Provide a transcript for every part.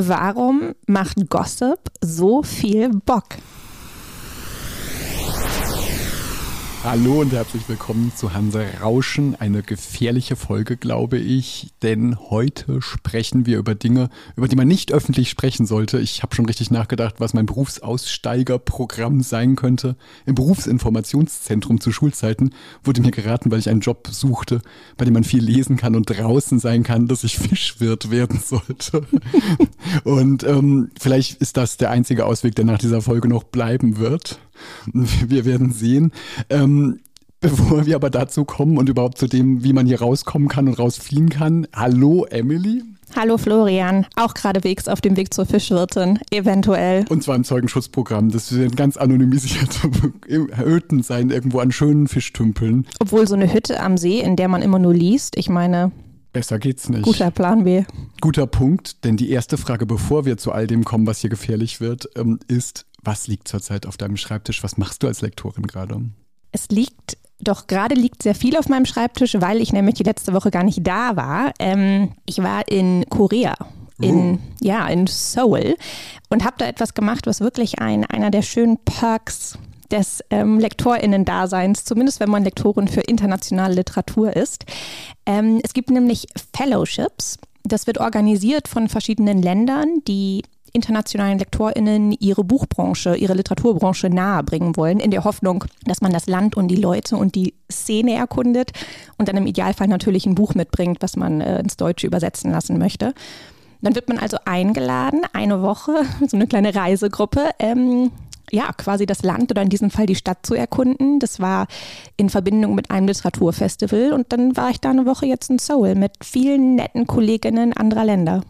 Warum macht Gossip so viel Bock? Hallo und herzlich willkommen zu Hansa Rauschen. Eine gefährliche Folge, glaube ich, denn heute sprechen wir über Dinge, über die man nicht öffentlich sprechen sollte. Ich habe schon richtig nachgedacht, was mein Berufsaussteigerprogramm sein könnte. Im Berufsinformationszentrum zu Schulzeiten wurde mir geraten, weil ich einen Job suchte, bei dem man viel lesen kann und draußen sein kann, dass ich Fischwirt werden sollte. und ähm, vielleicht ist das der einzige Ausweg, der nach dieser Folge noch bleiben wird. Wir werden sehen. Ähm, bevor wir aber dazu kommen und überhaupt zu dem, wie man hier rauskommen kann und rausfliehen kann. Hallo Emily. Hallo Florian, auch geradewegs auf dem Weg zur Fischwirtin, eventuell. Und zwar im Zeugenschutzprogramm. Das werden ganz anonymisierte Hütten sein, irgendwo an schönen Fischtümpeln. Obwohl so eine Hütte am See, in der man immer nur liest, ich meine. Besser geht's nicht. Guter Plan B. Guter Punkt, denn die erste Frage, bevor wir zu all dem kommen, was hier gefährlich wird, ähm, ist, was liegt zurzeit auf deinem Schreibtisch? Was machst du als Lektorin gerade? Es liegt doch gerade liegt sehr viel auf meinem Schreibtisch, weil ich nämlich die letzte Woche gar nicht da war. Ähm, ich war in Korea. In, oh. ja, in Seoul und habe da etwas gemacht, was wirklich ein, einer der schönen Perks des ähm, LektorInnen-Daseins, zumindest wenn man Lektorin für internationale Literatur ist. Ähm, es gibt nämlich Fellowships. Das wird organisiert von verschiedenen Ländern, die internationalen LektorInnen ihre Buchbranche, ihre Literaturbranche nahebringen wollen, in der Hoffnung, dass man das Land und die Leute und die Szene erkundet und dann im Idealfall natürlich ein Buch mitbringt, was man äh, ins Deutsche übersetzen lassen möchte. Dann wird man also eingeladen, eine Woche, so eine kleine Reisegruppe, ähm, ja, quasi das Land oder in diesem Fall die Stadt zu erkunden. Das war in Verbindung mit einem Literaturfestival und dann war ich da eine Woche jetzt in Seoul mit vielen netten Kolleginnen anderer Länder.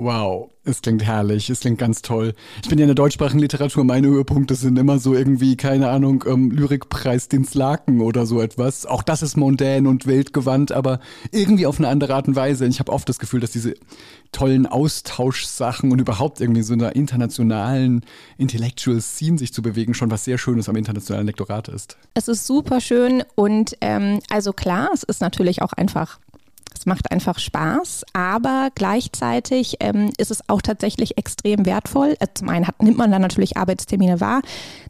Wow, es klingt herrlich, es klingt ganz toll. Ich bin ja in der deutschsprachigen Literatur, meine Höhepunkte sind immer so irgendwie, keine Ahnung, ähm, Lyrikpreis Dinslaken oder so etwas. Auch das ist mondän und weltgewandt, aber irgendwie auf eine andere Art und Weise. Ich habe oft das Gefühl, dass diese tollen Austauschsachen und überhaupt irgendwie so einer internationalen Intellectual Scene sich zu bewegen, schon was sehr Schönes am internationalen Lektorat ist. Es ist super schön und ähm, also klar, es ist natürlich auch einfach es macht einfach Spaß, aber gleichzeitig ähm, ist es auch tatsächlich extrem wertvoll. Äh, zum einen hat, nimmt man dann natürlich Arbeitstermine wahr,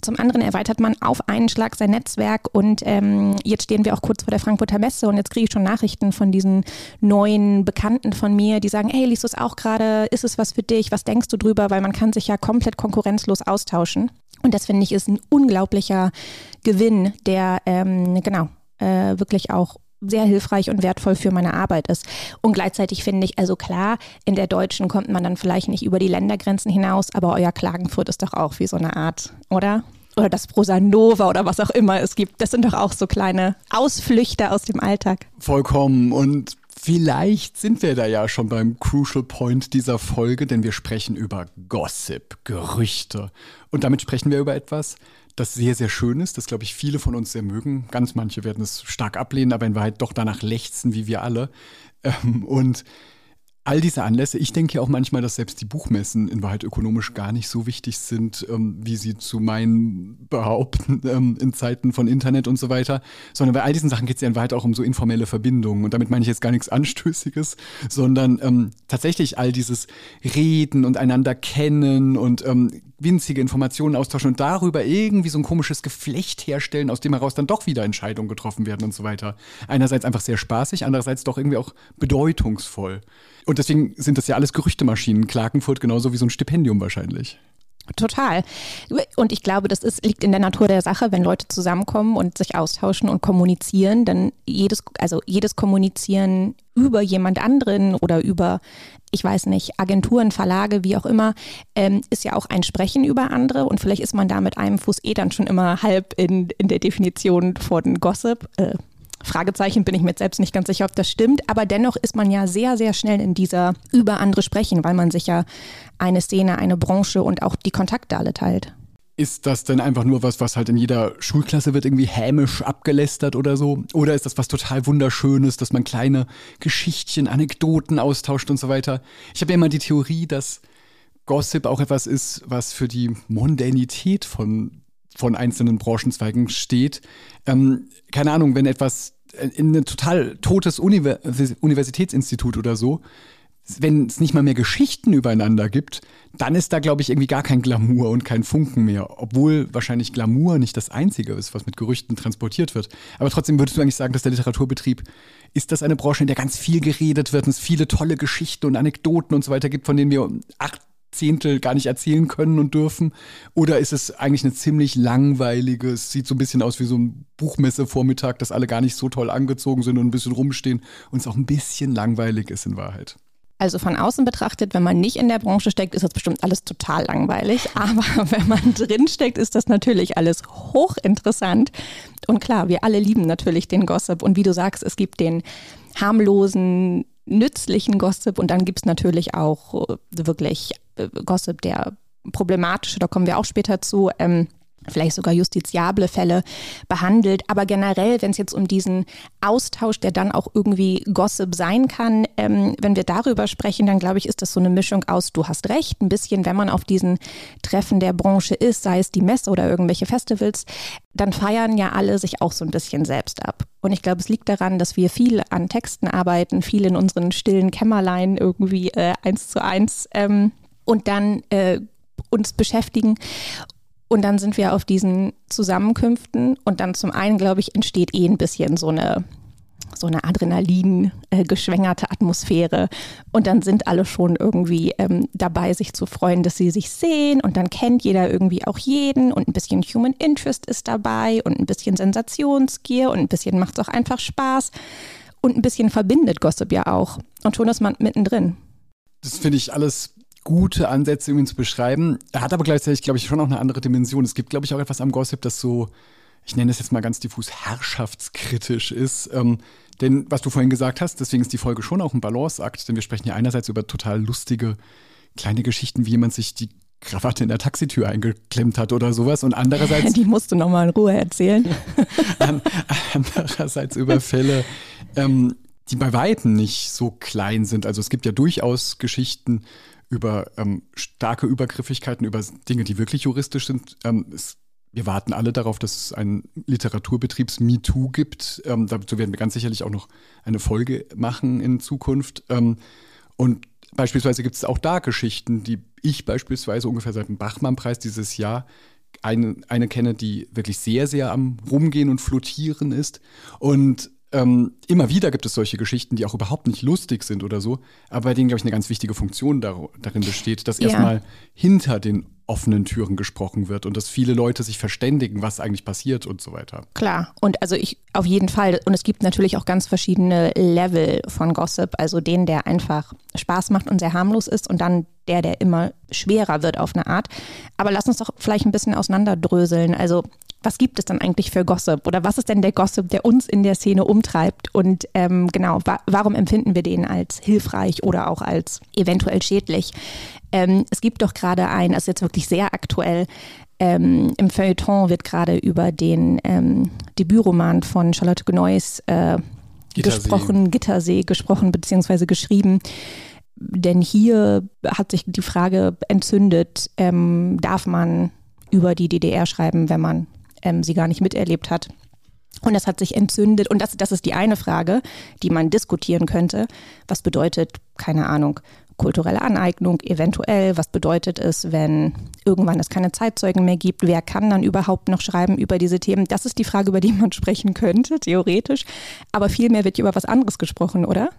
zum anderen erweitert man auf einen Schlag sein Netzwerk und ähm, jetzt stehen wir auch kurz vor der Frankfurter Messe und jetzt kriege ich schon Nachrichten von diesen neuen Bekannten von mir, die sagen, hey, liest du es auch gerade? Ist es was für dich? Was denkst du drüber? Weil man kann sich ja komplett konkurrenzlos austauschen. Und das finde ich ist ein unglaublicher Gewinn, der ähm, genau äh, wirklich auch sehr hilfreich und wertvoll für meine Arbeit ist. Und gleichzeitig finde ich, also klar, in der Deutschen kommt man dann vielleicht nicht über die Ländergrenzen hinaus, aber euer Klagenfurt ist doch auch wie so eine Art, oder? Oder das Prosa Nova oder was auch immer es gibt. Das sind doch auch so kleine Ausflüchte aus dem Alltag. Vollkommen. Und Vielleicht sind wir da ja schon beim Crucial Point dieser Folge, denn wir sprechen über Gossip, Gerüchte. Und damit sprechen wir über etwas, das sehr, sehr schön ist, das glaube ich viele von uns sehr mögen. Ganz manche werden es stark ablehnen, aber in Wahrheit doch danach lechzen, wie wir alle. Ähm, und all diese Anlässe, ich denke ja auch manchmal, dass selbst die Buchmessen in Wahrheit ökonomisch gar nicht so wichtig sind, ähm, wie sie zu meinen behaupten ähm, in Zeiten von Internet und so weiter, sondern bei all diesen Sachen geht es ja in Wahrheit auch um so informelle Verbindungen und damit meine ich jetzt gar nichts Anstößiges, sondern ähm, tatsächlich all dieses Reden und einander kennen und ähm, winzige Informationen austauschen und darüber irgendwie so ein komisches Geflecht herstellen, aus dem heraus dann doch wieder Entscheidungen getroffen werden und so weiter. Einerseits einfach sehr spaßig, andererseits doch irgendwie auch bedeutungsvoll. Und deswegen sind das ja alles Gerüchtemaschinen. Klagenfurt genauso wie so ein Stipendium wahrscheinlich. Total. Und ich glaube, das ist, liegt in der Natur der Sache, wenn Leute zusammenkommen und sich austauschen und kommunizieren, dann jedes, also jedes Kommunizieren über jemand anderen oder über, ich weiß nicht, Agenturen, Verlage, wie auch immer, ähm, ist ja auch ein Sprechen über andere und vielleicht ist man da mit einem Fuß eh dann schon immer halb in, in der Definition von Gossip. Äh, Fragezeichen bin ich mir selbst nicht ganz sicher, ob das stimmt, aber dennoch ist man ja sehr, sehr schnell in dieser über andere sprechen, weil man sich ja eine Szene, eine Branche und auch die Kontakte alle teilt. Ist das denn einfach nur was, was halt in jeder Schulklasse wird irgendwie hämisch abgelästert oder so? Oder ist das was total Wunderschönes, dass man kleine Geschichtchen, Anekdoten austauscht und so weiter? Ich habe ja immer die Theorie, dass Gossip auch etwas ist, was für die Mondänität von von einzelnen Branchenzweigen steht. Ähm, keine Ahnung, wenn etwas in ein total totes Univers Universitätsinstitut oder so wenn es nicht mal mehr Geschichten übereinander gibt, dann ist da, glaube ich, irgendwie gar kein Glamour und kein Funken mehr. Obwohl wahrscheinlich Glamour nicht das Einzige ist, was mit Gerüchten transportiert wird. Aber trotzdem würdest du eigentlich sagen, dass der Literaturbetrieb, ist das eine Branche, in der ganz viel geredet wird und es viele tolle Geschichten und Anekdoten und so weiter gibt, von denen wir acht Zehntel gar nicht erzählen können und dürfen? Oder ist es eigentlich eine ziemlich langweilige, es sieht so ein bisschen aus wie so ein Buchmessevormittag, dass alle gar nicht so toll angezogen sind und ein bisschen rumstehen und es auch ein bisschen langweilig ist in Wahrheit? Also von außen betrachtet, wenn man nicht in der Branche steckt, ist das bestimmt alles total langweilig. Aber wenn man drin steckt, ist das natürlich alles hochinteressant. Und klar, wir alle lieben natürlich den Gossip. Und wie du sagst, es gibt den harmlosen, nützlichen Gossip und dann gibt es natürlich auch wirklich Gossip, der problematische, da kommen wir auch später zu. Ähm, vielleicht sogar justiziable Fälle behandelt. Aber generell, wenn es jetzt um diesen Austausch, der dann auch irgendwie Gossip sein kann, ähm, wenn wir darüber sprechen, dann glaube ich, ist das so eine Mischung aus, du hast recht, ein bisschen, wenn man auf diesen Treffen der Branche ist, sei es die Messe oder irgendwelche Festivals, dann feiern ja alle sich auch so ein bisschen selbst ab. Und ich glaube, es liegt daran, dass wir viel an Texten arbeiten, viel in unseren stillen Kämmerlein irgendwie äh, eins zu eins ähm, und dann äh, uns beschäftigen. Und dann sind wir auf diesen Zusammenkünften. Und dann zum einen, glaube ich, entsteht eh ein bisschen so eine so eine Adrenalin äh, geschwängerte Atmosphäre. Und dann sind alle schon irgendwie ähm, dabei, sich zu freuen, dass sie sich sehen. Und dann kennt jeder irgendwie auch jeden. Und ein bisschen Human Interest ist dabei. Und ein bisschen Sensationsgier. Und ein bisschen macht es auch einfach Spaß. Und ein bisschen verbindet Gossip ja auch. Und schon ist man mittendrin. Das finde ich alles gute Ansätze, um ihn zu beschreiben. Er hat aber gleichzeitig, glaube ich, schon auch eine andere Dimension. Es gibt, glaube ich, auch etwas am Gossip, das so, ich nenne es jetzt mal ganz diffus, herrschaftskritisch ist. Ähm, denn was du vorhin gesagt hast, deswegen ist die Folge schon auch ein Balanceakt, denn wir sprechen ja einerseits über total lustige kleine Geschichten, wie jemand sich die Krawatte in der Taxitür eingeklemmt hat oder sowas und andererseits die musst du noch mal in Ruhe erzählen. andererseits über Fälle, ähm, die bei weitem nicht so klein sind. Also es gibt ja durchaus Geschichten über ähm, starke Übergriffigkeiten, über Dinge, die wirklich juristisch sind. Ähm, es, wir warten alle darauf, dass es ein Literaturbetriebs-MeToo gibt. Ähm, dazu werden wir ganz sicherlich auch noch eine Folge machen in Zukunft. Ähm, und beispielsweise gibt es auch da Geschichten, die ich beispielsweise ungefähr seit dem Bachmann-Preis dieses Jahr eine, eine kenne, die wirklich sehr, sehr am Rumgehen und Flottieren ist. Und ähm, immer wieder gibt es solche Geschichten, die auch überhaupt nicht lustig sind oder so, aber bei denen, glaube ich, eine ganz wichtige Funktion dar darin besteht, dass ja. erstmal hinter den offenen Türen gesprochen wird und dass viele Leute sich verständigen, was eigentlich passiert und so weiter. Klar, und also ich auf jeden Fall, und es gibt natürlich auch ganz verschiedene Level von Gossip, also den, der einfach Spaß macht und sehr harmlos ist und dann der, der immer schwerer wird auf eine Art. Aber lass uns doch vielleicht ein bisschen auseinanderdröseln. Also was gibt es dann eigentlich für Gossip oder was ist denn der Gossip, der uns in der Szene umtreibt und ähm, genau, wa warum empfinden wir den als hilfreich oder auch als eventuell schädlich? Ähm, es gibt doch gerade ein, also jetzt wirklich sehr aktuell, ähm, im Feuilleton wird gerade über den ähm, Debütroman von Charlotte Gneuss äh, gesprochen, Gittersee gesprochen bzw. geschrieben. Denn hier hat sich die Frage entzündet, ähm, darf man über die DDR schreiben, wenn man ähm, sie gar nicht miterlebt hat. Und das hat sich entzündet. Und das, das ist die eine Frage, die man diskutieren könnte. Was bedeutet, keine Ahnung, kulturelle Aneignung eventuell? Was bedeutet es, wenn irgendwann es keine Zeitzeugen mehr gibt? Wer kann dann überhaupt noch schreiben über diese Themen? Das ist die Frage, über die man sprechen könnte, theoretisch. Aber vielmehr wird über was anderes gesprochen, oder?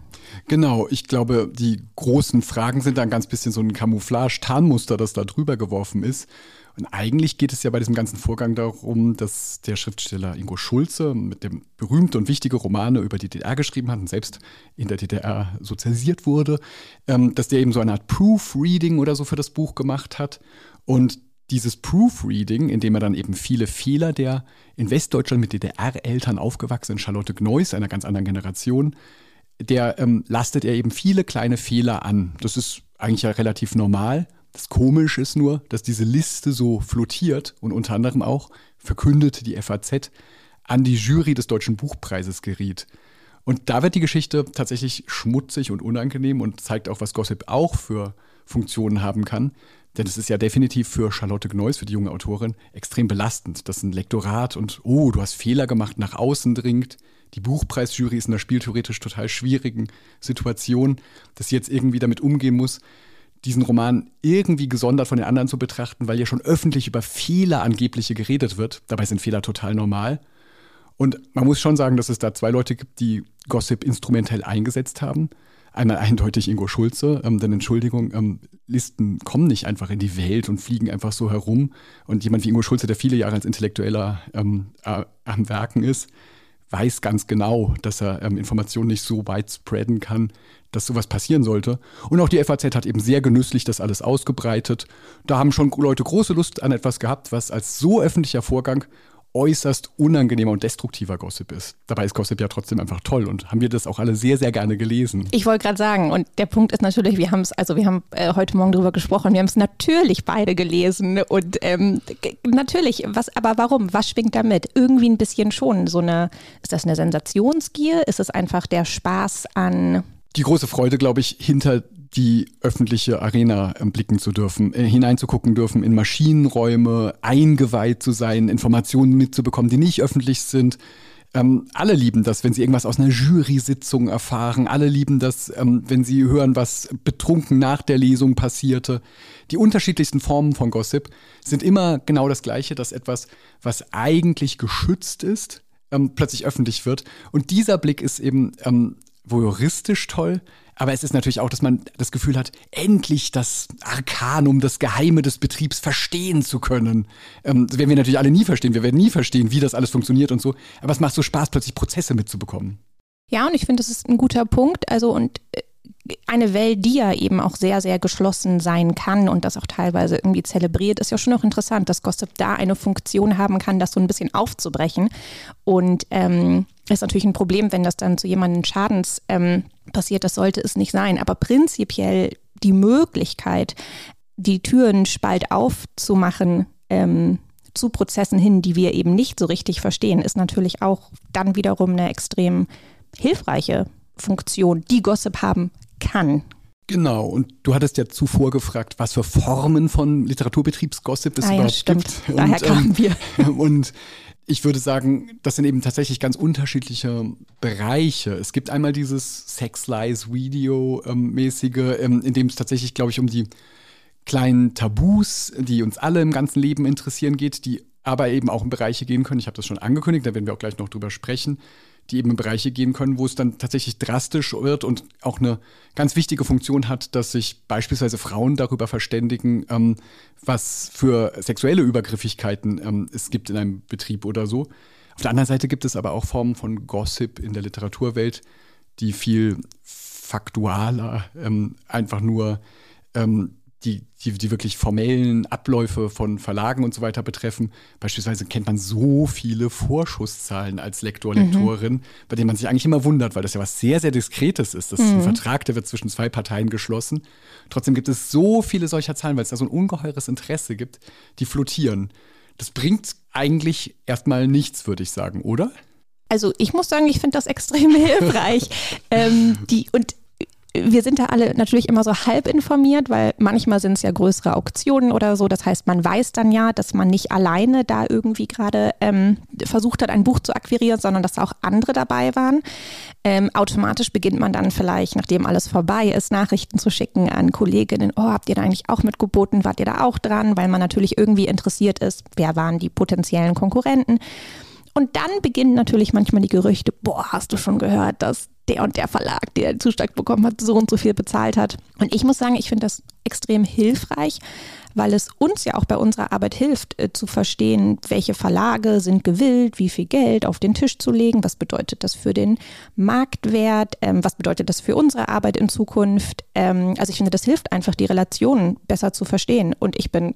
Genau, ich glaube, die großen Fragen sind dann ganz bisschen so ein Camouflage-Tarnmuster, das da drüber geworfen ist. Und eigentlich geht es ja bei diesem ganzen Vorgang darum, dass der Schriftsteller Ingo Schulze mit dem berühmte und wichtige Romane über die DDR geschrieben hat und selbst in der DDR sozialisiert wurde, ähm, dass der eben so eine Art Proofreading oder so für das Buch gemacht hat. Und dieses Proofreading, in dem er dann eben viele Fehler der in Westdeutschland mit DDR-Eltern aufgewachsenen Charlotte Gneuss, einer ganz anderen Generation, der ähm, lastet er eben viele kleine Fehler an. Das ist eigentlich ja relativ normal. Das Komische ist nur, dass diese Liste so flottiert und unter anderem auch verkündete die FAZ an die Jury des Deutschen Buchpreises geriet. Und da wird die Geschichte tatsächlich schmutzig und unangenehm und zeigt auch, was Gossip auch für Funktionen haben kann. Denn es ist ja definitiv für Charlotte Gneuss, für die junge Autorin, extrem belastend, dass ein Lektorat und, oh, du hast Fehler gemacht, nach außen dringt, die Buchpreisjury ist in der spieltheoretisch total schwierigen Situation, dass sie jetzt irgendwie damit umgehen muss, diesen Roman irgendwie gesondert von den anderen zu betrachten, weil ja schon öffentlich über Fehler angebliche geredet wird. Dabei sind Fehler total normal. Und man muss schon sagen, dass es da zwei Leute gibt, die Gossip instrumentell eingesetzt haben. Einmal eindeutig Ingo Schulze, ähm, denn Entschuldigung, ähm, Listen kommen nicht einfach in die Welt und fliegen einfach so herum. Und jemand wie Ingo Schulze, der viele Jahre als Intellektueller ähm, äh, am Werken ist, weiß ganz genau, dass er ähm, Informationen nicht so weit spreaden kann, dass sowas passieren sollte. Und auch die FAZ hat eben sehr genüsslich das alles ausgebreitet. Da haben schon Leute große Lust an etwas gehabt, was als so öffentlicher Vorgang äußerst unangenehmer und destruktiver Gossip ist. Dabei ist Gossip ja trotzdem einfach toll und haben wir das auch alle sehr, sehr gerne gelesen. Ich wollte gerade sagen, und der Punkt ist natürlich, wir haben es, also wir haben äh, heute Morgen darüber gesprochen, wir haben es natürlich beide gelesen und ähm, natürlich, was, aber warum? Was schwingt damit? Irgendwie ein bisschen schon so eine, ist das eine Sensationsgier? Ist es einfach der Spaß an die große Freude, glaube ich, hinter die öffentliche Arena blicken zu dürfen, äh, hineinzugucken dürfen in Maschinenräume, eingeweiht zu sein, Informationen mitzubekommen, die nicht öffentlich sind. Ähm, alle lieben das, wenn sie irgendwas aus einer Jury-Sitzung erfahren. Alle lieben das, ähm, wenn sie hören, was betrunken nach der Lesung passierte. Die unterschiedlichsten Formen von Gossip sind immer genau das Gleiche, dass etwas, was eigentlich geschützt ist, ähm, plötzlich öffentlich wird. Und dieser Blick ist eben ähm, voyeuristisch toll, aber es ist natürlich auch, dass man das Gefühl hat, endlich das Arkanum, das Geheime des Betriebs verstehen zu können. Ähm, das werden wir natürlich alle nie verstehen. Wir werden nie verstehen, wie das alles funktioniert und so. Aber es macht so Spaß, plötzlich Prozesse mitzubekommen. Ja, und ich finde, das ist ein guter Punkt. Also, und äh, eine Welt, die ja eben auch sehr, sehr geschlossen sein kann und das auch teilweise irgendwie zelebriert, ist ja schon auch interessant, dass Gossip da eine Funktion haben kann, das so ein bisschen aufzubrechen. Und ähm, ist natürlich ein Problem, wenn das dann zu jemandem Schadens ähm, passiert. Das sollte es nicht sein. Aber prinzipiell die Möglichkeit, die Türen spalt aufzumachen, ähm, zu Prozessen hin, die wir eben nicht so richtig verstehen, ist natürlich auch dann wiederum eine extrem hilfreiche Funktion, die Gossip haben kann. Genau, und du hattest ja zuvor gefragt, was für Formen von Literaturbetriebsgossip es ah, überhaupt ja, stimmt. gibt. Daher und, kamen wir. Und ich würde sagen, das sind eben tatsächlich ganz unterschiedliche Bereiche. Es gibt einmal dieses Sex Lies Video mäßige, ähm, in dem es tatsächlich, glaube ich, um die kleinen Tabus, die uns alle im ganzen Leben interessieren geht, die aber eben auch in Bereiche gehen können. Ich habe das schon angekündigt, da werden wir auch gleich noch drüber sprechen die eben in Bereiche gehen können, wo es dann tatsächlich drastisch wird und auch eine ganz wichtige Funktion hat, dass sich beispielsweise Frauen darüber verständigen, ähm, was für sexuelle Übergriffigkeiten ähm, es gibt in einem Betrieb oder so. Auf der anderen Seite gibt es aber auch Formen von Gossip in der Literaturwelt, die viel faktualer ähm, einfach nur ähm, die, die, die wirklich formellen Abläufe von Verlagen und so weiter betreffen. Beispielsweise kennt man so viele Vorschusszahlen als Lektor, Lektorin, mhm. bei denen man sich eigentlich immer wundert, weil das ja was sehr, sehr Diskretes ist. Das ist ein mhm. Vertrag, der wird zwischen zwei Parteien geschlossen. Trotzdem gibt es so viele solcher Zahlen, weil es da so ein ungeheures Interesse gibt, die flottieren. Das bringt eigentlich erstmal nichts, würde ich sagen, oder? Also ich muss sagen, ich finde das extrem hilfreich. ähm, die, und wir sind da alle natürlich immer so halb informiert, weil manchmal sind es ja größere Auktionen oder so. Das heißt, man weiß dann ja, dass man nicht alleine da irgendwie gerade ähm, versucht hat, ein Buch zu akquirieren, sondern dass auch andere dabei waren. Ähm, automatisch beginnt man dann vielleicht, nachdem alles vorbei ist, Nachrichten zu schicken an Kolleginnen. Oh, habt ihr da eigentlich auch mitgeboten? Wart ihr da auch dran? Weil man natürlich irgendwie interessiert ist, wer waren die potenziellen Konkurrenten. Und dann beginnen natürlich manchmal die Gerüchte, boah, hast du schon gehört, dass der und der Verlag, der den Zuschlag bekommen hat, so und so viel bezahlt hat. Und ich muss sagen, ich finde das extrem hilfreich, weil es uns ja auch bei unserer Arbeit hilft, äh, zu verstehen, welche Verlage sind gewillt, wie viel Geld auf den Tisch zu legen, was bedeutet das für den Marktwert, ähm, was bedeutet das für unsere Arbeit in Zukunft. Ähm, also ich finde, das hilft einfach, die Relationen besser zu verstehen. Und ich bin,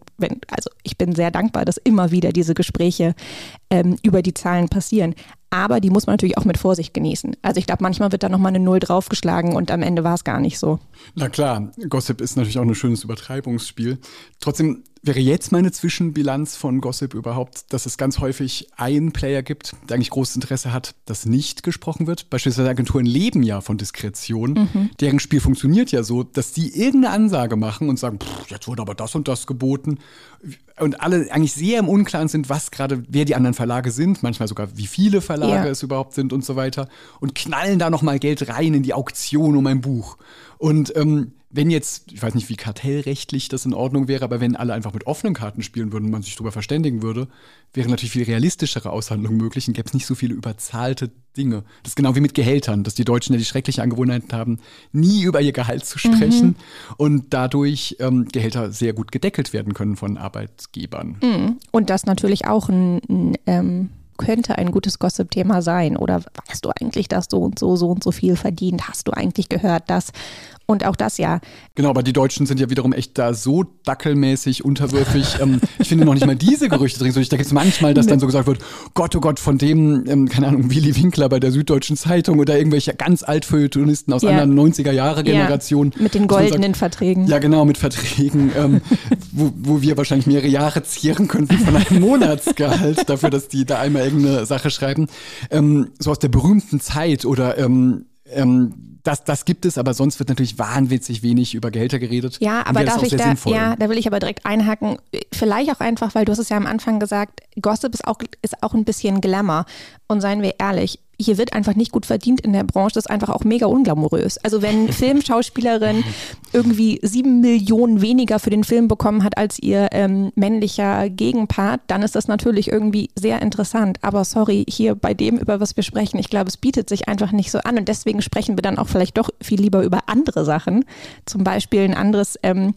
also ich bin sehr dankbar, dass immer wieder diese Gespräche ähm, über die Zahlen passieren. Aber die muss man natürlich auch mit Vorsicht genießen. Also ich glaube, manchmal wird da nochmal eine Null draufgeschlagen und am Ende war es gar nicht so. Na klar, Gossip ist natürlich auch ein schönes Übertreibungsspiel. Trotzdem wäre jetzt meine Zwischenbilanz von Gossip überhaupt, dass es ganz häufig einen Player gibt, der eigentlich großes Interesse hat, dass nicht gesprochen wird. Beispielsweise Agenturen leben ja von Diskretion. Mhm. Deren Spiel funktioniert ja so, dass die irgendeine Ansage machen und sagen, jetzt wurde aber das und das geboten. Und alle eigentlich sehr im Unklaren sind, was gerade, wer die anderen Verlage sind, manchmal sogar wie viele Verlage ja. es überhaupt sind und so weiter. Und knallen da nochmal Geld rein in die Auktion um ein Buch. Und ähm, wenn jetzt, ich weiß nicht, wie kartellrechtlich das in Ordnung wäre, aber wenn alle einfach mit offenen Karten spielen würden und man sich darüber verständigen würde, wäre natürlich viel realistischere Aushandlung möglich und gäbe es nicht so viele überzahlte Dinge. Das ist genau wie mit Gehältern, dass die Deutschen ja die schreckliche Angewohnheit haben, nie über ihr Gehalt zu sprechen mhm. und dadurch ähm, Gehälter sehr gut gedeckelt werden können von Arbeitgebern. Mhm. Und das natürlich auch ein, ein ähm könnte ein gutes Gossip-Thema sein. Oder weißt du eigentlich, dass so und so, so und so viel verdient? Hast du eigentlich gehört, dass und auch das ja. Genau, aber die Deutschen sind ja wiederum echt da so dackelmäßig unterwürfig. ähm, ich finde noch nicht mal diese Gerüchte drin. Ich denke jetzt manchmal, dass dann so gesagt wird, Gott, oh Gott, von dem, ähm, keine Ahnung, Willy Winkler bei der Süddeutschen Zeitung oder irgendwelche ganz altfeuilletonisten aus ja. anderen 90er-Jahre-Generationen. Ja, mit den goldenen sagt, Verträgen. Ja, genau, mit Verträgen, ähm, wo, wo wir wahrscheinlich mehrere Jahre zehren könnten von einem Monatsgehalt dafür, dass die da einmal irgendeine Sache schreiben. Ähm, so aus der berühmten Zeit oder ähm, ähm, das, das gibt es, aber sonst wird natürlich wahnwitzig wenig über Gehälter geredet. Ja, aber darf ich da, sinnvoll. ja, da will ich aber direkt einhaken. Vielleicht auch einfach, weil du hast es ja am Anfang gesagt, Gossip ist auch, ist auch ein bisschen Glamour. Und seien wir ehrlich, hier wird einfach nicht gut verdient in der Branche. Das ist einfach auch mega unglamourös. Also wenn Filmschauspielerin irgendwie sieben Millionen weniger für den Film bekommen hat als ihr ähm, männlicher Gegenpart, dann ist das natürlich irgendwie sehr interessant. Aber sorry, hier bei dem, über was wir sprechen, ich glaube, es bietet sich einfach nicht so an. Und deswegen sprechen wir dann auch vielleicht doch viel lieber über andere Sachen. Zum Beispiel ein anderes ähm,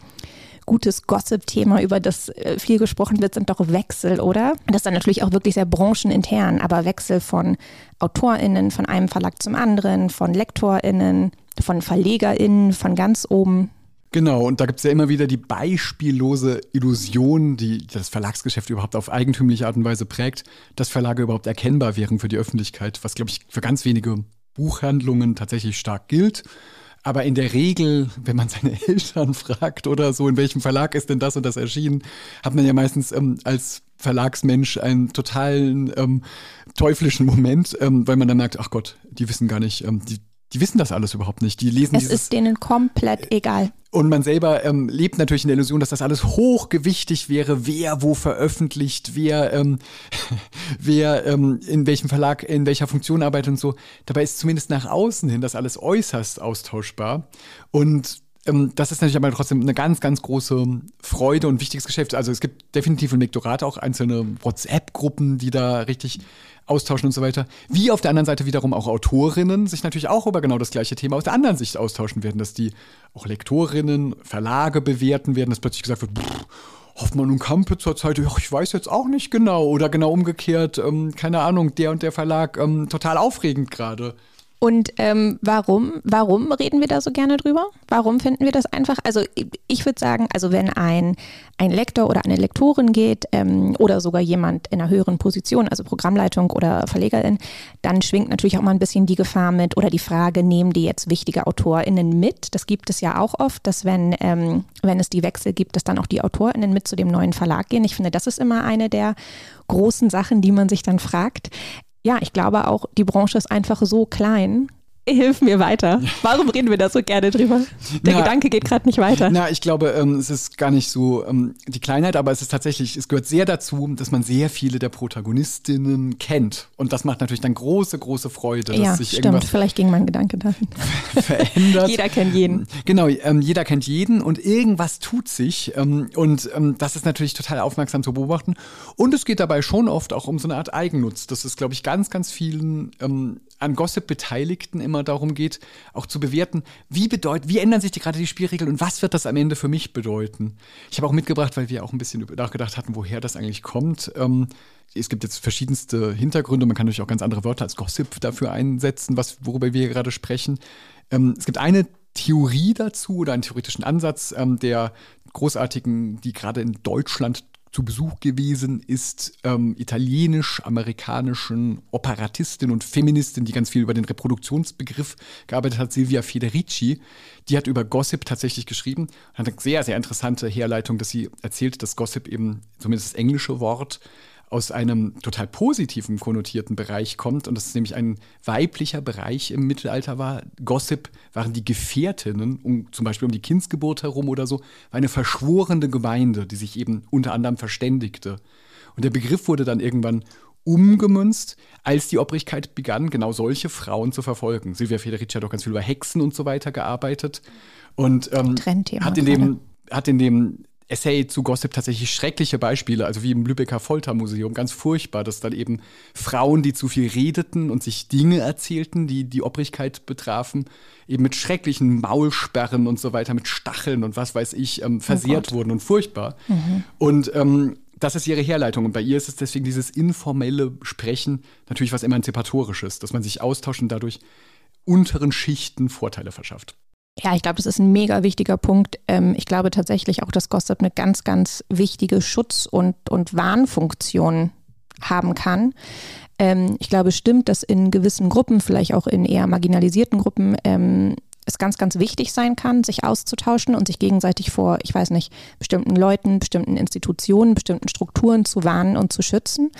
gutes Gossip-Thema, über das äh, viel gesprochen wird, sind doch Wechsel, oder? Das ist dann natürlich auch wirklich sehr branchenintern, aber Wechsel von AutorInnen, von einem Verlag zum anderen, von LektorInnen, von VerlegerInnen, von ganz oben. Genau, und da gibt es ja immer wieder die beispiellose Illusion, die das Verlagsgeschäft überhaupt auf eigentümliche Art und Weise prägt, dass Verlage überhaupt erkennbar wären für die Öffentlichkeit, was, glaube ich, für ganz wenige Buchhandlungen tatsächlich stark gilt. Aber in der Regel, wenn man seine Eltern fragt oder so, in welchem Verlag ist denn das und das erschienen, hat man ja meistens ähm, als Verlagsmensch einen totalen ähm, teuflischen Moment, ähm, weil man dann merkt, ach Gott, die wissen gar nicht, ähm, die, die wissen das alles überhaupt nicht. Die lesen es ist denen komplett egal. Und man selber ähm, lebt natürlich in der Illusion, dass das alles hochgewichtig wäre, wer wo veröffentlicht, wer, ähm, wer ähm, in welchem Verlag, in welcher Funktion arbeitet und so. Dabei ist zumindest nach außen hin das alles äußerst austauschbar. Und das ist natürlich aber trotzdem eine ganz, ganz große Freude und wichtiges Geschäft. Also es gibt definitiv im Lektorat auch einzelne WhatsApp-Gruppen, die da richtig austauschen und so weiter. Wie auf der anderen Seite wiederum auch Autorinnen sich natürlich auch über genau das gleiche Thema aus der anderen Sicht austauschen werden, dass die auch Lektorinnen, Verlage bewerten werden, dass plötzlich gesagt wird, Hoffmann und Kampe zurzeit, ja, ich weiß jetzt auch nicht genau. Oder genau umgekehrt, ähm, keine Ahnung, der und der Verlag, ähm, total aufregend gerade. Und ähm, warum, warum reden wir da so gerne drüber? Warum finden wir das einfach? Also ich würde sagen, also wenn ein, ein Lektor oder eine Lektorin geht ähm, oder sogar jemand in einer höheren Position, also Programmleitung oder Verlegerin, dann schwingt natürlich auch mal ein bisschen die Gefahr mit oder die Frage, nehmen die jetzt wichtige AutorInnen mit? Das gibt es ja auch oft, dass wenn, ähm, wenn es die Wechsel gibt, dass dann auch die AutorInnen mit zu dem neuen Verlag gehen. Ich finde, das ist immer eine der großen Sachen, die man sich dann fragt ja, ich glaube auch, die Branche ist einfach so klein, Hilf mir weiter. Warum reden wir da so gerne drüber? Der na, Gedanke geht gerade nicht weiter. Na, ich glaube, ähm, es ist gar nicht so ähm, die Kleinheit, aber es ist tatsächlich, es gehört sehr dazu, dass man sehr viele der Protagonistinnen kennt. Und das macht natürlich dann große, große Freude. Dass ja, sich stimmt. Vielleicht ging mein Gedanke dahin. verändert. jeder kennt jeden. Genau, ähm, jeder kennt jeden und irgendwas tut sich. Ähm, und ähm, das ist natürlich total aufmerksam zu beobachten. Und es geht dabei schon oft auch um so eine Art Eigennutz. Das ist, glaube ich, ganz, ganz vielen ähm, an Gossip Beteiligten immer darum geht, auch zu bewerten, wie bedeut, wie ändern sich die, gerade die Spielregeln und was wird das am Ende für mich bedeuten. Ich habe auch mitgebracht, weil wir auch ein bisschen nachgedacht hatten, woher das eigentlich kommt. Ähm, es gibt jetzt verschiedenste Hintergründe, man kann natürlich auch ganz andere Wörter als Gossip dafür einsetzen, was, worüber wir gerade sprechen. Ähm, es gibt eine Theorie dazu oder einen theoretischen Ansatz ähm, der großartigen, die gerade in Deutschland zu Besuch gewesen ist, ähm, italienisch-amerikanischen Operatistin und Feministin, die ganz viel über den Reproduktionsbegriff gearbeitet hat, Silvia Federici. Die hat über Gossip tatsächlich geschrieben und hat eine sehr, sehr interessante Herleitung, dass sie erzählt, dass Gossip eben, zumindest das englische Wort, aus einem total positiven konnotierten Bereich kommt und das ist nämlich ein weiblicher Bereich im Mittelalter war. Gossip waren die Gefährtinnen, um, zum Beispiel um die Kindsgeburt herum oder so, war eine verschworene Gemeinde, die sich eben unter anderem verständigte. Und der Begriff wurde dann irgendwann umgemünzt, als die Obrigkeit begann, genau solche Frauen zu verfolgen. Silvia Federici hat auch ganz viel über Hexen und so weiter gearbeitet und ähm, hat in dem hat in dem Essay zu Gossip tatsächlich schreckliche Beispiele, also wie im Lübecker Foltermuseum, ganz furchtbar, dass dann eben Frauen, die zu viel redeten und sich Dinge erzählten, die die Obrigkeit betrafen, eben mit schrecklichen Maulsperren und so weiter, mit Stacheln und was weiß ich, ähm, versehrt oh wurden und furchtbar. Mhm. Und ähm, das ist ihre Herleitung. Und bei ihr ist es deswegen dieses informelle Sprechen natürlich was Emanzipatorisches, dass man sich austauscht und dadurch unteren Schichten Vorteile verschafft. Ja, ich glaube, das ist ein mega wichtiger Punkt. Ähm, ich glaube tatsächlich auch, dass Gossip eine ganz, ganz wichtige Schutz- und, und Warnfunktion haben kann. Ähm, ich glaube, stimmt, dass in gewissen Gruppen, vielleicht auch in eher marginalisierten Gruppen, ähm, es ganz, ganz wichtig sein kann, sich auszutauschen und sich gegenseitig vor, ich weiß nicht, bestimmten Leuten, bestimmten Institutionen, bestimmten Strukturen zu warnen und zu schützen.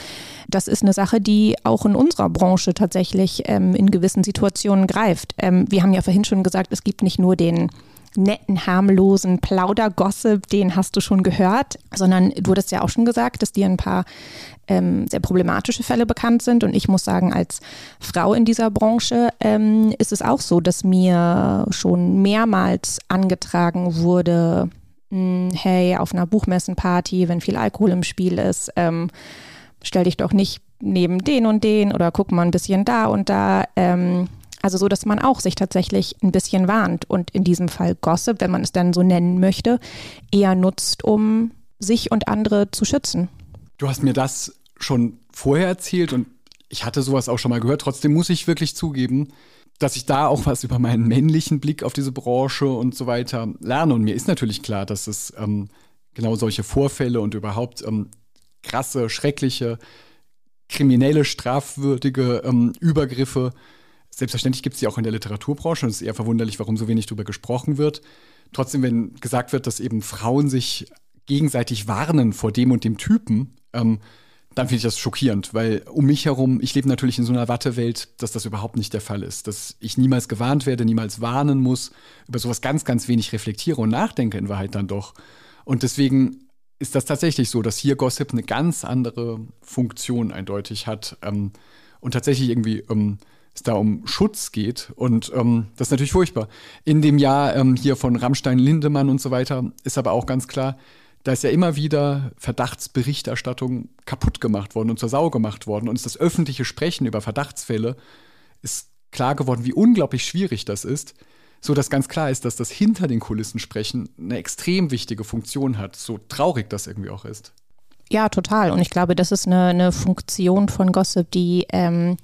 Das ist eine Sache, die auch in unserer Branche tatsächlich ähm, in gewissen Situationen greift. Ähm, wir haben ja vorhin schon gesagt, es gibt nicht nur den netten, harmlosen Plaudergossip, den hast du schon gehört, sondern du hattest ja auch schon gesagt, dass dir ein paar ähm, sehr problematische Fälle bekannt sind. Und ich muss sagen, als Frau in dieser Branche ähm, ist es auch so, dass mir schon mehrmals angetragen wurde, hm, hey, auf einer Buchmessenparty, wenn viel Alkohol im Spiel ist, ähm, stell dich doch nicht neben den und den oder guck mal ein bisschen da und da. Ähm, also so, dass man auch sich tatsächlich ein bisschen warnt und in diesem Fall Gossip, wenn man es dann so nennen möchte, eher nutzt, um sich und andere zu schützen. Du hast mir das schon vorher erzählt und ich hatte sowas auch schon mal gehört. Trotzdem muss ich wirklich zugeben, dass ich da auch was über meinen männlichen Blick auf diese Branche und so weiter lerne. Und mir ist natürlich klar, dass es ähm, genau solche Vorfälle und überhaupt ähm, krasse, schreckliche, kriminelle, strafwürdige ähm, Übergriffe, selbstverständlich gibt es die auch in der Literaturbranche und es ist eher verwunderlich, warum so wenig darüber gesprochen wird. Trotzdem, wenn gesagt wird, dass eben Frauen sich gegenseitig warnen vor dem und dem Typen, ähm, dann finde ich das schockierend, weil um mich herum, ich lebe natürlich in so einer Wattewelt, dass das überhaupt nicht der Fall ist. Dass ich niemals gewarnt werde, niemals warnen muss, über sowas ganz, ganz wenig reflektiere und nachdenke in Wahrheit dann doch. Und deswegen ist das tatsächlich so, dass hier Gossip eine ganz andere Funktion eindeutig hat ähm, und tatsächlich irgendwie ähm, es da um Schutz geht. Und ähm, das ist natürlich furchtbar. In dem Jahr ähm, hier von Rammstein, Lindemann und so weiter ist aber auch ganz klar, da ist ja immer wieder Verdachtsberichterstattung kaputt gemacht worden und zur Sau gemacht worden. Und ist das öffentliche Sprechen über Verdachtsfälle ist klar geworden, wie unglaublich schwierig das ist, so dass ganz klar ist, dass das hinter den Kulissen sprechen eine extrem wichtige Funktion hat, so traurig das irgendwie auch ist. Ja, total. Und ich glaube, das ist eine, eine Funktion von Gossip, die ähm,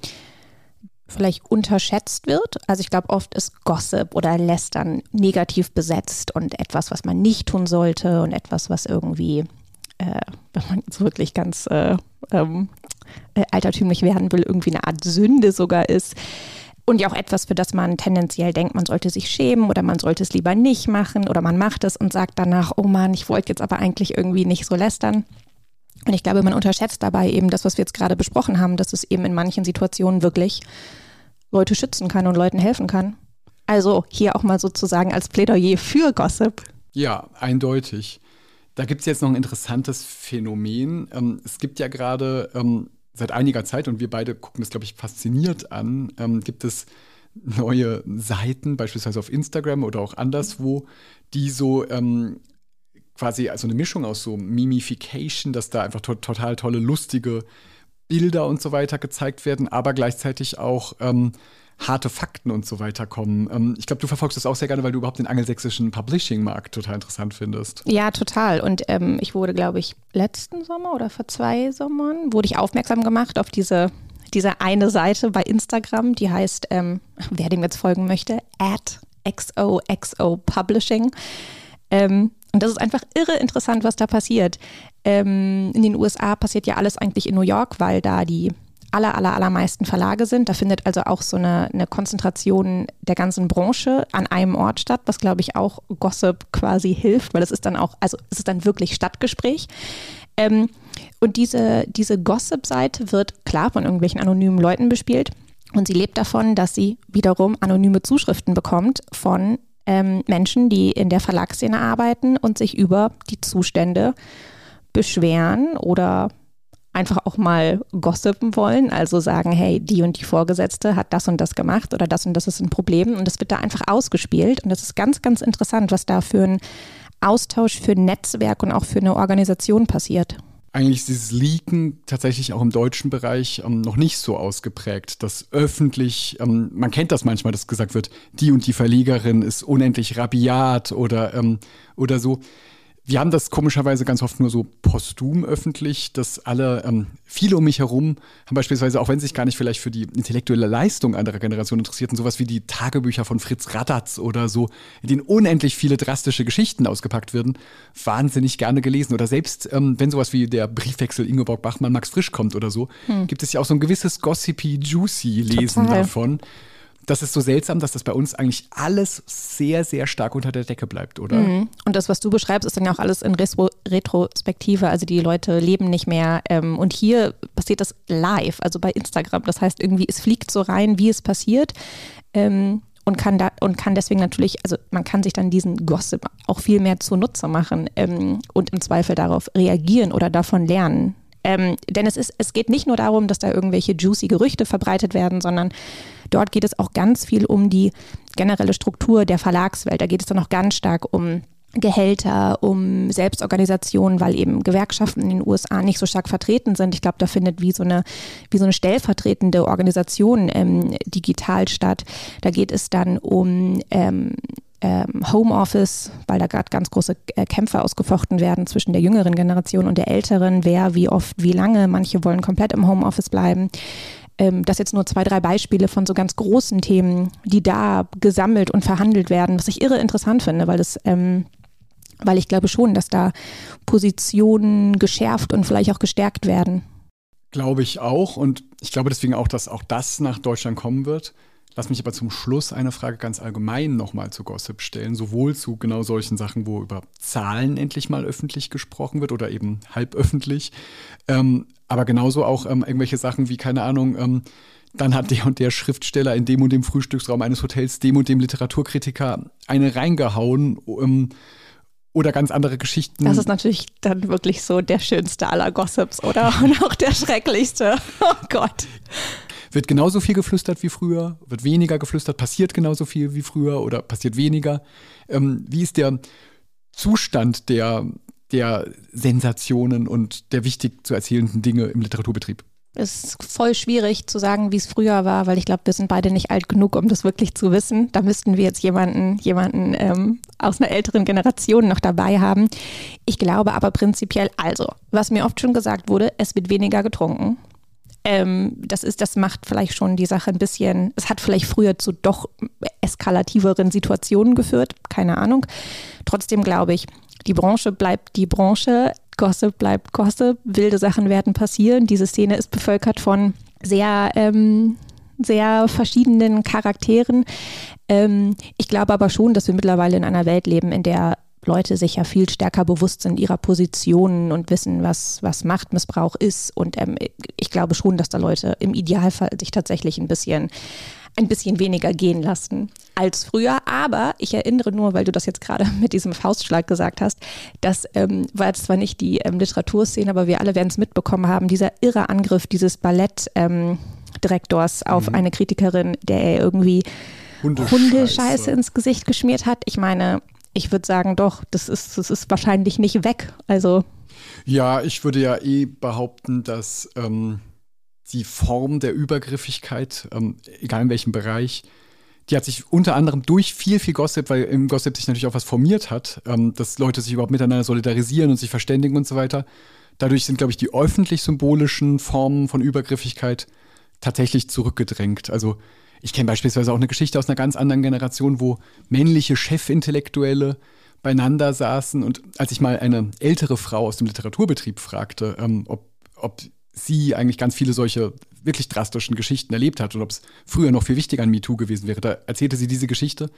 vielleicht unterschätzt wird. Also ich glaube, oft ist Gossip oder Lästern negativ besetzt und etwas, was man nicht tun sollte und etwas, was irgendwie, äh, wenn man jetzt wirklich ganz äh, ähm, äh, altertümlich werden will, irgendwie eine Art Sünde sogar ist. Und ja auch etwas, für das man tendenziell denkt, man sollte sich schämen oder man sollte es lieber nicht machen oder man macht es und sagt danach, oh Mann, ich wollte jetzt aber eigentlich irgendwie nicht so lästern. Und ich glaube, man unterschätzt dabei eben das, was wir jetzt gerade besprochen haben, dass es eben in manchen Situationen wirklich Leute schützen kann und Leuten helfen kann. Also hier auch mal sozusagen als Plädoyer für Gossip. Ja, eindeutig. Da gibt es jetzt noch ein interessantes Phänomen. Ähm, es gibt ja gerade ähm, seit einiger Zeit, und wir beide gucken das, glaube ich, fasziniert an, ähm, gibt es neue Seiten, beispielsweise auf Instagram oder auch anderswo, die so ähm, quasi also eine Mischung aus so Mimification, dass da einfach to total tolle, lustige Bilder und so weiter gezeigt werden, aber gleichzeitig auch ähm, harte Fakten und so weiter kommen. Ähm, ich glaube, du verfolgst das auch sehr gerne, weil du überhaupt den angelsächsischen Publishing-Markt total interessant findest. Ja, total. Und ähm, ich wurde, glaube ich, letzten Sommer oder vor zwei Sommern, wurde ich aufmerksam gemacht auf diese, diese eine Seite bei Instagram, die heißt, ähm, wer dem jetzt folgen möchte, at XOXO Publishing. Ähm, Und das ist einfach irre interessant, was da passiert. Ähm, in den USA passiert ja alles eigentlich in New York, weil da die aller, aller, allermeisten Verlage sind. Da findet also auch so eine, eine Konzentration der ganzen Branche an einem Ort statt, was glaube ich auch Gossip quasi hilft, weil es ist dann auch, also es ist dann wirklich Stadtgespräch. Ähm, und diese, diese Gossip-Seite wird klar von irgendwelchen anonymen Leuten bespielt. Und sie lebt davon, dass sie wiederum anonyme Zuschriften bekommt von ähm, Menschen, die in der Verlagsszene arbeiten und sich über die Zustände beschweren oder einfach auch mal gossipen wollen, also sagen, hey, die und die Vorgesetzte hat das und das gemacht oder das und das ist ein Problem und das wird da einfach ausgespielt und das ist ganz, ganz interessant, was da für ein Austausch, für ein Netzwerk und auch für eine Organisation passiert. Eigentlich ist dieses Leaken tatsächlich auch im deutschen Bereich ähm, noch nicht so ausgeprägt, dass öffentlich, ähm, man kennt das manchmal, dass gesagt wird, die und die Verlegerin ist unendlich rabiat oder, ähm, oder so. Wir haben das komischerweise ganz oft nur so posthum öffentlich, dass alle, ähm, viele um mich herum haben beispielsweise, auch wenn sie sich gar nicht vielleicht für die intellektuelle Leistung anderer Generationen interessierten, sowas wie die Tagebücher von Fritz Radatz oder so, in denen unendlich viele drastische Geschichten ausgepackt werden, wahnsinnig gerne gelesen. Oder selbst, ähm, wenn sowas wie der Briefwechsel Ingeborg Bachmann, Max Frisch kommt oder so, hm. gibt es ja auch so ein gewisses gossipy, juicy Lesen Total. davon das ist so seltsam, dass das bei uns eigentlich alles sehr, sehr stark unter der Decke bleibt, oder? Mhm. Und das, was du beschreibst, ist dann ja auch alles in Retro Retrospektive. Also die Leute leben nicht mehr. Ähm, und hier passiert das live, also bei Instagram. Das heißt, irgendwie, es fliegt so rein, wie es passiert. Ähm, und kann da und kann deswegen natürlich, also man kann sich dann diesen Gossip auch viel mehr zunutze machen ähm, und im Zweifel darauf reagieren oder davon lernen. Ähm, denn es ist, es geht nicht nur darum, dass da irgendwelche juicy Gerüchte verbreitet werden, sondern dort geht es auch ganz viel um die generelle Struktur der Verlagswelt. Da geht es dann auch ganz stark um Gehälter, um Selbstorganisation, weil eben Gewerkschaften in den USA nicht so stark vertreten sind. Ich glaube, da findet wie so eine, wie so eine stellvertretende Organisation ähm, digital statt. Da geht es dann um ähm, Homeoffice, weil da gerade ganz große äh, Kämpfe ausgefochten werden zwischen der jüngeren Generation und der älteren, wer, wie oft, wie lange. Manche wollen komplett im Homeoffice bleiben. Ähm, das jetzt nur zwei, drei Beispiele von so ganz großen Themen, die da gesammelt und verhandelt werden, was ich irre interessant finde, weil das ähm, weil ich glaube schon, dass da Positionen geschärft und vielleicht auch gestärkt werden. Glaube ich auch und ich glaube deswegen auch, dass auch das nach Deutschland kommen wird. Lass mich aber zum Schluss eine Frage ganz allgemein nochmal zu Gossip stellen, sowohl zu genau solchen Sachen, wo über Zahlen endlich mal öffentlich gesprochen wird oder eben halb öffentlich, ähm, aber genauso auch ähm, irgendwelche Sachen wie, keine Ahnung, ähm, dann hat der und der Schriftsteller in dem und dem Frühstücksraum eines Hotels dem und dem Literaturkritiker eine reingehauen. Ähm, oder ganz andere Geschichten. Das ist natürlich dann wirklich so der schönste aller Gossips, oder? Und auch der schrecklichste. Oh Gott. Wird genauso viel geflüstert wie früher? Wird weniger geflüstert? Passiert genauso viel wie früher oder passiert weniger? Ähm, wie ist der Zustand der, der Sensationen und der wichtig zu erzählenden Dinge im Literaturbetrieb? Es ist voll schwierig zu sagen, wie es früher war, weil ich glaube, wir sind beide nicht alt genug, um das wirklich zu wissen. Da müssten wir jetzt jemanden, jemanden ähm, aus einer älteren Generation noch dabei haben. Ich glaube aber prinzipiell, also, was mir oft schon gesagt wurde, es wird weniger getrunken. Ähm, das ist, das macht vielleicht schon die Sache ein bisschen, es hat vielleicht früher zu doch eskalativeren Situationen geführt, keine Ahnung. Trotzdem glaube ich, die Branche bleibt die Branche, Gossip bleibt Gossip, wilde Sachen werden passieren. Diese Szene ist bevölkert von sehr, ähm, sehr verschiedenen Charakteren. Ähm, ich glaube aber schon, dass wir mittlerweile in einer Welt leben, in der Leute sich ja viel stärker bewusst sind ihrer Positionen und wissen, was, was Machtmissbrauch ist. Und ähm, ich glaube schon, dass da Leute im Idealfall sich tatsächlich ein bisschen, ein bisschen weniger gehen lassen als früher. Aber ich erinnere nur, weil du das jetzt gerade mit diesem Faustschlag gesagt hast, das ähm, war jetzt zwar nicht die ähm, Literaturszene, aber wir alle werden es mitbekommen haben, dieser irre Angriff dieses Ballettdirektors ähm, auf mhm. eine Kritikerin, der er irgendwie Hundescheiße. Hundescheiße ins Gesicht geschmiert hat. Ich meine, ich würde sagen, doch, das ist, das ist wahrscheinlich nicht weg. Also. Ja, ich würde ja eh behaupten, dass ähm, die Form der Übergriffigkeit, ähm, egal in welchem Bereich, die hat sich unter anderem durch viel, viel Gossip, weil im Gossip sich natürlich auch was formiert hat, ähm, dass Leute sich überhaupt miteinander solidarisieren und sich verständigen und so weiter. Dadurch sind, glaube ich, die öffentlich-symbolischen Formen von Übergriffigkeit tatsächlich zurückgedrängt. Also ich kenne beispielsweise auch eine Geschichte aus einer ganz anderen Generation, wo männliche Chefintellektuelle beieinander saßen. Und als ich mal eine ältere Frau aus dem Literaturbetrieb fragte, ähm, ob, ob sie eigentlich ganz viele solche wirklich drastischen Geschichten erlebt hat und ob es früher noch viel wichtiger an MeToo gewesen wäre, da erzählte sie diese Geschichte,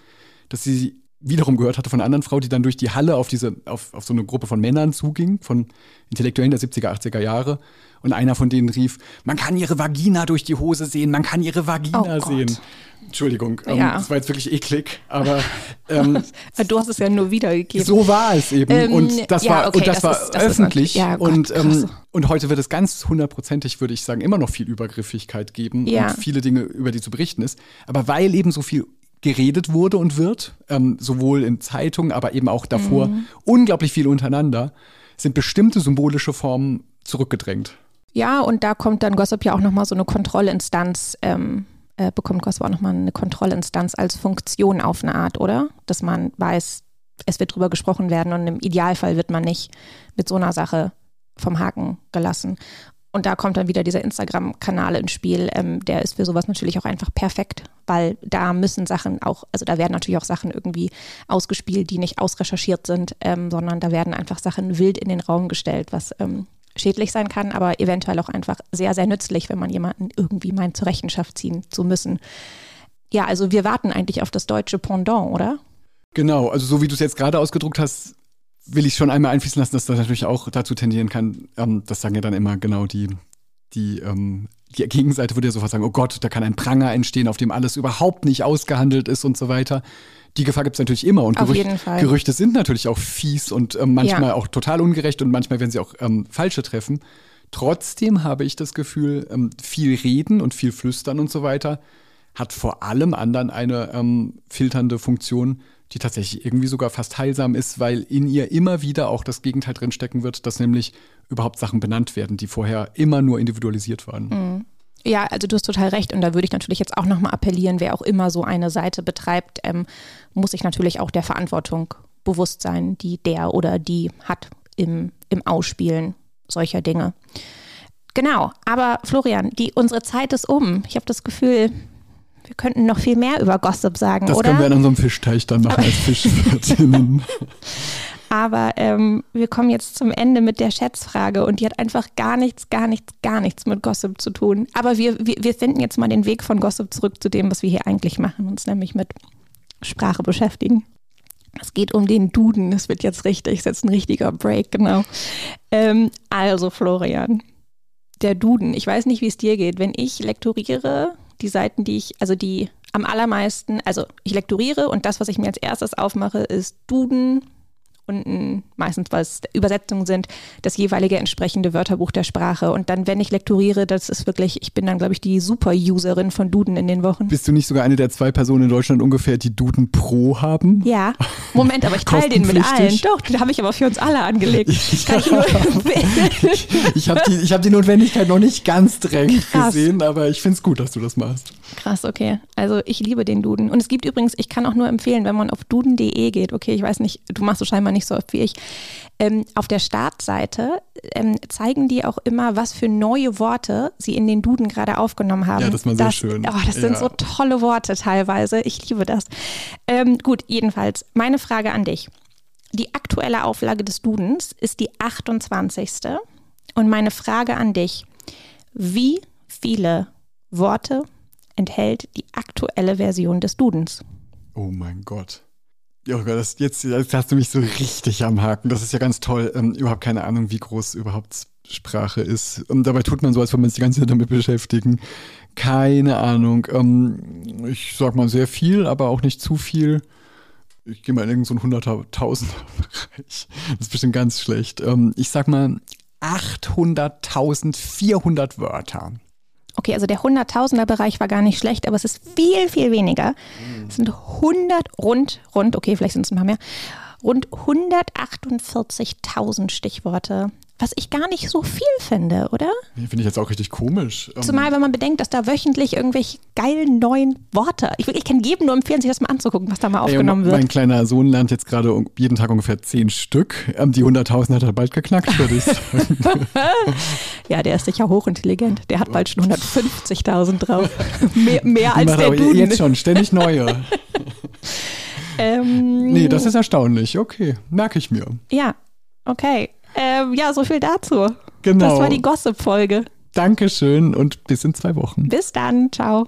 dass sie wiederum gehört hatte von einer anderen Frau, die dann durch die Halle auf diese, auf, auf so eine Gruppe von Männern zuging, von Intellektuellen der 70er, 80er Jahre. Und einer von denen rief, man kann ihre Vagina durch die Hose sehen, man kann ihre Vagina oh sehen. Entschuldigung, ähm, ja. das war jetzt wirklich eklig, aber ähm, du hast es ja nur wiedergegeben. So war es eben ähm, und das ja, war okay, und das, das war ist, das öffentlich ja, Gott, und ähm, und heute wird es ganz hundertprozentig, würde ich sagen, immer noch viel Übergriffigkeit geben und viele Dinge, über die zu berichten ist. Aber weil eben so viel geredet wurde und wird, ähm, sowohl in Zeitungen, aber eben auch davor, mhm. unglaublich viel untereinander, sind bestimmte symbolische Formen zurückgedrängt. Ja, und da kommt dann Gossip ja auch nochmal so eine Kontrollinstanz, ähm, äh, bekommt Gossip auch nochmal eine Kontrollinstanz als Funktion auf eine Art, oder? Dass man weiß, es wird drüber gesprochen werden und im Idealfall wird man nicht mit so einer Sache vom Haken gelassen. Und da kommt dann wieder dieser Instagram-Kanal ins Spiel. Ähm, der ist für sowas natürlich auch einfach perfekt, weil da müssen Sachen auch, also da werden natürlich auch Sachen irgendwie ausgespielt, die nicht ausrecherchiert sind, ähm, sondern da werden einfach Sachen wild in den Raum gestellt, was ähm, schädlich sein kann, aber eventuell auch einfach sehr, sehr nützlich, wenn man jemanden irgendwie meint, zur Rechenschaft ziehen zu müssen. Ja, also wir warten eigentlich auf das deutsche Pendant, oder? Genau, also so wie du es jetzt gerade ausgedruckt hast, will ich schon einmal einfließen lassen, dass das natürlich auch dazu tendieren kann, ähm, das sagen ja dann immer genau die, die, ähm, die Gegenseite würde ja sofort sagen, oh Gott, da kann ein Pranger entstehen, auf dem alles überhaupt nicht ausgehandelt ist und so weiter. Die Gefahr gibt es natürlich immer und Gerücht, Gerüchte sind natürlich auch fies und ähm, manchmal ja. auch total ungerecht und manchmal werden sie auch ähm, falsche treffen. Trotzdem habe ich das Gefühl, ähm, viel reden und viel flüstern und so weiter hat vor allem anderen eine ähm, filternde Funktion, die tatsächlich irgendwie sogar fast heilsam ist, weil in ihr immer wieder auch das Gegenteil drinstecken wird, dass nämlich überhaupt Sachen benannt werden, die vorher immer nur individualisiert waren. Mhm. Ja, also du hast total recht. Und da würde ich natürlich jetzt auch nochmal appellieren, wer auch immer so eine Seite betreibt, ähm, muss sich natürlich auch der Verantwortung bewusst sein, die der oder die hat im, im Ausspielen solcher Dinge. Genau, aber Florian, die, unsere Zeit ist um. Ich habe das Gefühl, wir könnten noch viel mehr über Gossip sagen, das oder? Das können wir in unserem Fischteich dann machen als Fischwirtinnen. Aber ähm, wir kommen jetzt zum Ende mit der Schätzfrage und die hat einfach gar nichts, gar nichts, gar nichts mit Gossip zu tun. Aber wir, wir, wir finden jetzt mal den Weg von Gossip zurück zu dem, was wir hier eigentlich machen, uns nämlich mit Sprache beschäftigen. Es geht um den Duden, das wird jetzt richtig, das ist jetzt ein richtiger Break, genau. Ähm, also Florian, der Duden, ich weiß nicht, wie es dir geht, wenn ich lektoriere, die Seiten, die ich, also die am allermeisten, also ich lektoriere und das, was ich mir als erstes aufmache, ist Duden, und meistens, weil es Übersetzungen sind, das jeweilige entsprechende Wörterbuch der Sprache. Und dann, wenn ich lektoriere, das ist wirklich, ich bin dann, glaube ich, die Super-Userin von Duden in den Wochen. Bist du nicht sogar eine der zwei Personen in Deutschland ungefähr, die Duden Pro haben? Ja. Moment, aber ich teile den mit allen. Doch, den habe ich aber für uns alle angelegt. Ich, Kann ich nur ich, ich habe die, hab die Notwendigkeit noch nicht ganz drängend gesehen, aber ich finde es gut, dass du das machst. Krass, okay. Also ich liebe den Duden. Und es gibt übrigens, ich kann auch nur empfehlen, wenn man auf duden.de geht, okay, ich weiß nicht, du machst so scheinbar nicht so oft wie ich, ähm, auf der Startseite ähm, zeigen die auch immer, was für neue Worte sie in den Duden gerade aufgenommen haben. Ja, das war sehr das, schön. Oh, das ja. sind so tolle Worte teilweise. Ich liebe das. Ähm, gut, jedenfalls, meine Frage an dich. Die aktuelle Auflage des Dudens ist die 28. Und meine Frage an dich, wie viele Worte enthält die aktuelle Version des Dudens. Oh mein Gott. Oh Gott, das, jetzt, jetzt hast du mich so richtig am Haken. Das ist ja ganz toll. Ähm, überhaupt keine Ahnung, wie groß überhaupt Sprache ist. Und dabei tut man so, als würde man sich die ganze Zeit damit beschäftigen. Keine Ahnung. Ähm, ich sag mal sehr viel, aber auch nicht zu viel. Ich gehe mal in irgendeinen so 100.000 Bereich. Das ist bestimmt ganz schlecht. Ähm, ich sag mal 800.400 Wörter. Okay, also der 100.000er Bereich war gar nicht schlecht, aber es ist viel, viel weniger. Mhm. Es sind 100, rund, rund, okay, vielleicht sind es ein paar mehr, rund 148.000 Stichworte was ich gar nicht so viel finde, oder? Nee, finde ich jetzt auch richtig komisch. Ähm, Zumal, wenn man bedenkt, dass da wöchentlich irgendwelche geilen neuen Worte. Ich, ich kann jedem nur empfehlen, sich das mal anzugucken, was da mal aufgenommen Ey, wird. Mein kleiner Sohn lernt jetzt gerade jeden Tag ungefähr zehn Stück. Ähm, die 100.000 hat er bald geknackt, würde ich sagen. ja, der ist sicher hochintelligent. Der hat bald schon 150.000 drauf. mehr, mehr als der Duden. Jetzt schon, ständig neue. Ähm, Nee, das ist erstaunlich. Okay, merke ich mir. Ja, okay. Ähm, ja, so viel dazu. Genau. Das war die Gossip-Folge. Dankeschön und bis in zwei Wochen. Bis dann. Ciao.